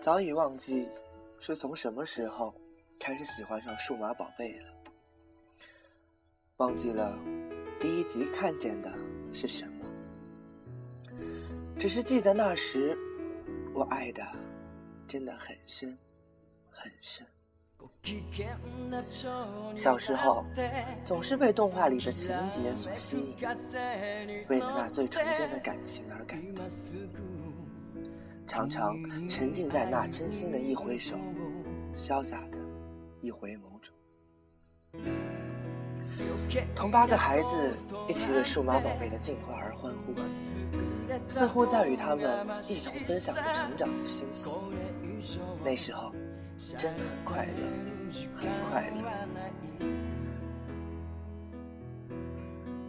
早已忘记是从什么时候开始喜欢上数码宝贝了，忘记了第一集看见的是什么，只是记得那时我爱的真的很深很深。小时候总是被动画里的情节所吸引，为了那最纯真的感情而感动。常常沉浸在那真心的一挥手，潇洒的一回眸中，同八个孩子一起为数码宝贝的进化而欢呼，似乎在与他们一同分享着成长的欣喜。那时候真很快乐，很快乐。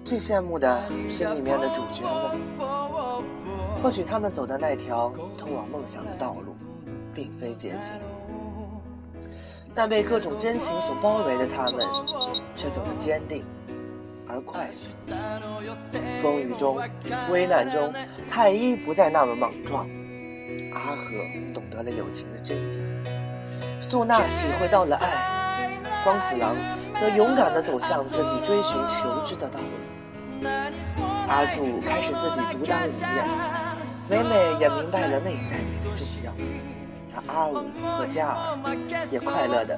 最羡慕的是里面的主角们。或许他们走的那条通往梦想的道路，并非捷径，但被各种真情所包围的他们，却走得坚定而快乐。风雨中，危难中，太一不再那么莽撞，阿和懂得了友情的真谛，素娜体会到了爱，光子郎则勇敢地走向自己追寻求知的道路，阿柱开始自己独当一面。美美也明白了内在的重要，而阿五和嘉儿也快乐的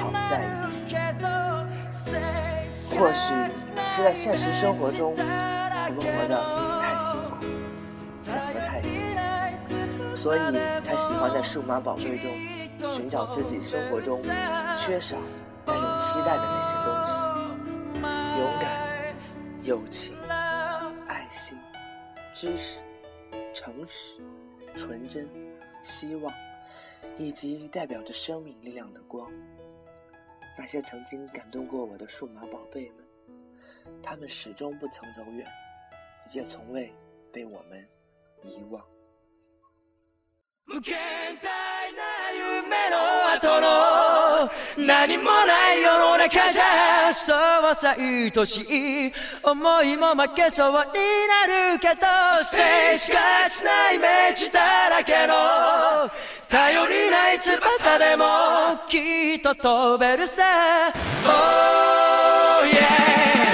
好在一起。或许是在现实生活中，我们活得太辛苦，想得太多，所以才喜欢在数码宝贝中寻找自己生活中缺少但又期待的那些东西：勇敢、友情、爱心、知识。诚实、纯真、希望，以及代表着生命力量的光。那些曾经感动过我的数码宝贝们，他们始终不曾走远，也从未被我们遗忘。何もない世の中じゃそうはさ愛しい思いも負けそうになるけど静止かしないイメージだらけの頼りない翼でもきっと飛べるさ、oh yeah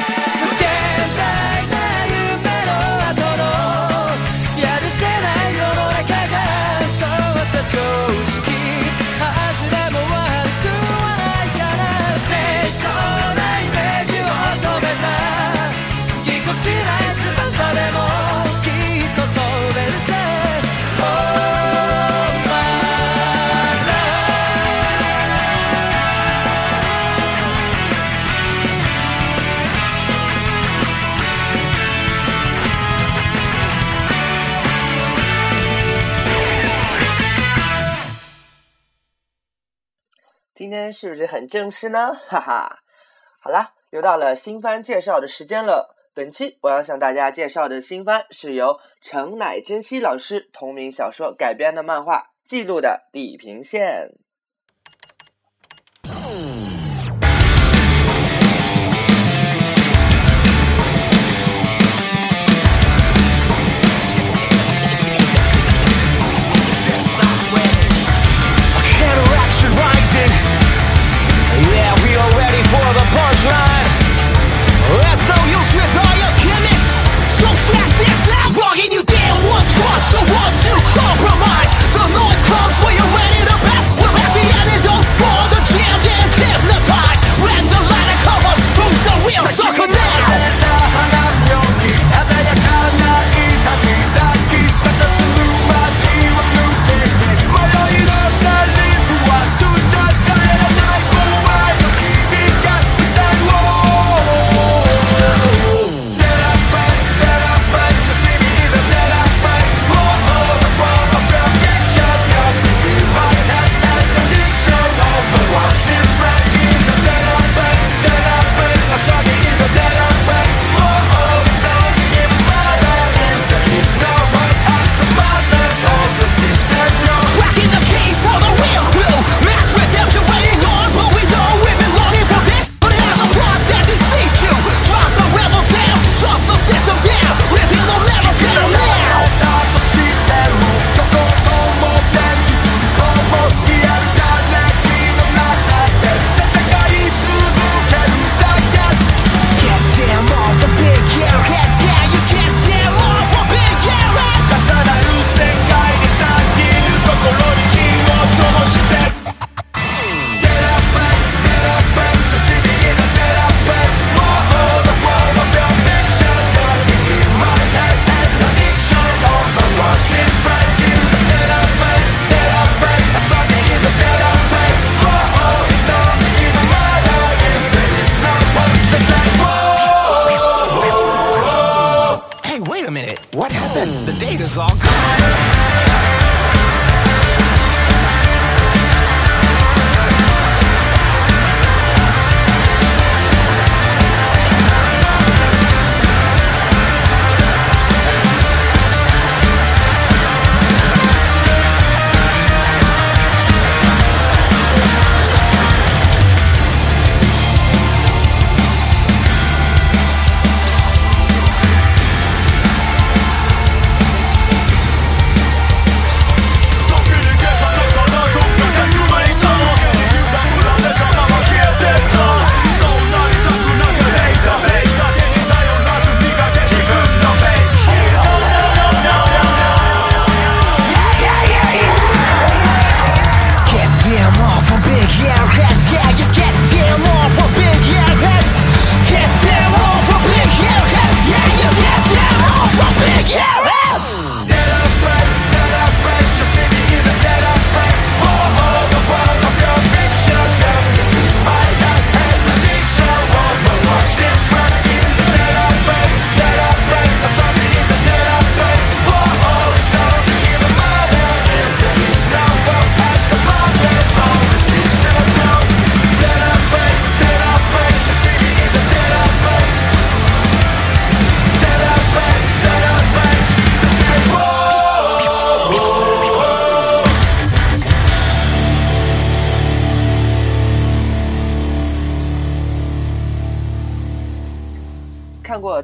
今天是不是很正式呢？哈哈，好啦，又到了新番介绍的时间了。本期我要向大家介绍的新番是由成乃真希老师同名小说改编的漫画《记录的地平线》。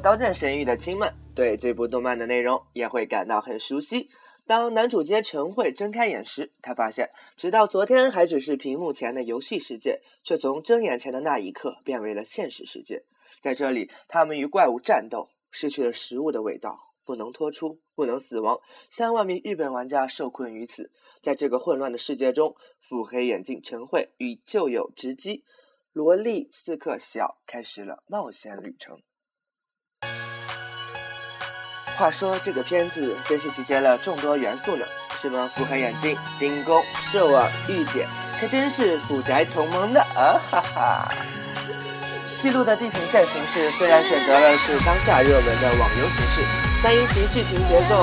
刀剑神域》的亲们，对这部动漫的内容也会感到很熟悉。当男主角陈慧睁开眼时，他发现，直到昨天还只是屏幕前的游戏世界，却从睁眼前的那一刻变为了现实世界。在这里，他们与怪物战斗，失去了食物的味道，不能脱出，不能死亡。三万名日本玩家受困于此。在这个混乱的世界中，腹黑眼镜陈慧与旧友直击萝莉刺客小开始了冒险旅程。话说这个片子真是集结了众多元素呢，什么腹黑眼镜、丁公、兽耳、御姐，可真是腐宅同盟的啊哈哈！记录的地平线形式虽然选择了是当下热门的网游形式，但因其剧情节奏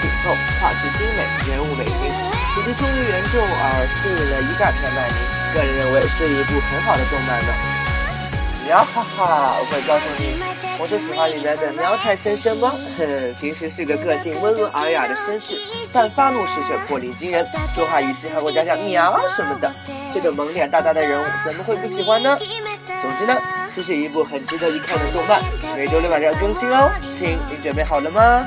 紧凑、画质精美、人物美型以及忠于原著而吸引了一大片漫迷，个人认为是一部很好的动漫呢。喵哈哈，我会告诉你，我是喜欢里面的喵太先生吗？平时是个个性温文尔雅的绅士，但发怒时却魄力惊人，说话语时还会加上喵什么的。这个萌脸大大的人物怎么会不喜欢呢？总之呢，这是一部很值得一看的动漫，每周六晚上更新哦。亲，你准备好了吗？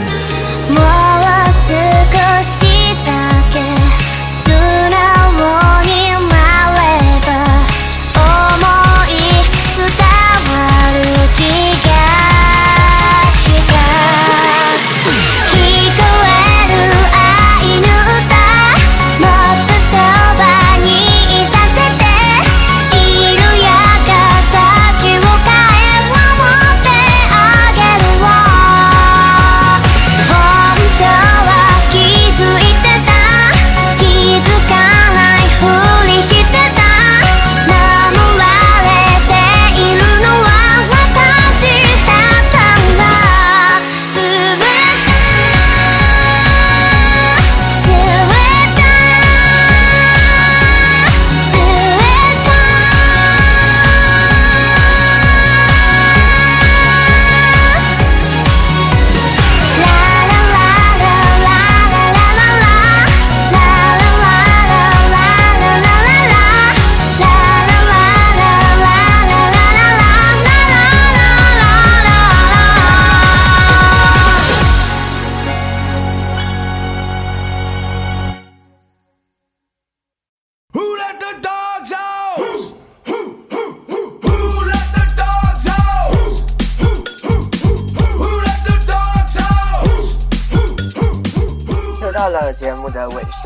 も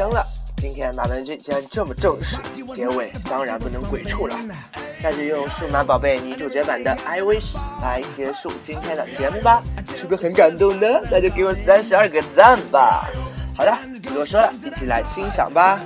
了，今天马文君竟然这么正式，结尾当然不能鬼畜了，那就用数码宝贝女主角版的《I Wish》来结束今天的节目吧，是不是很感动呢？那就给我三十二个赞吧。好的，不多说了，一起来欣赏吧。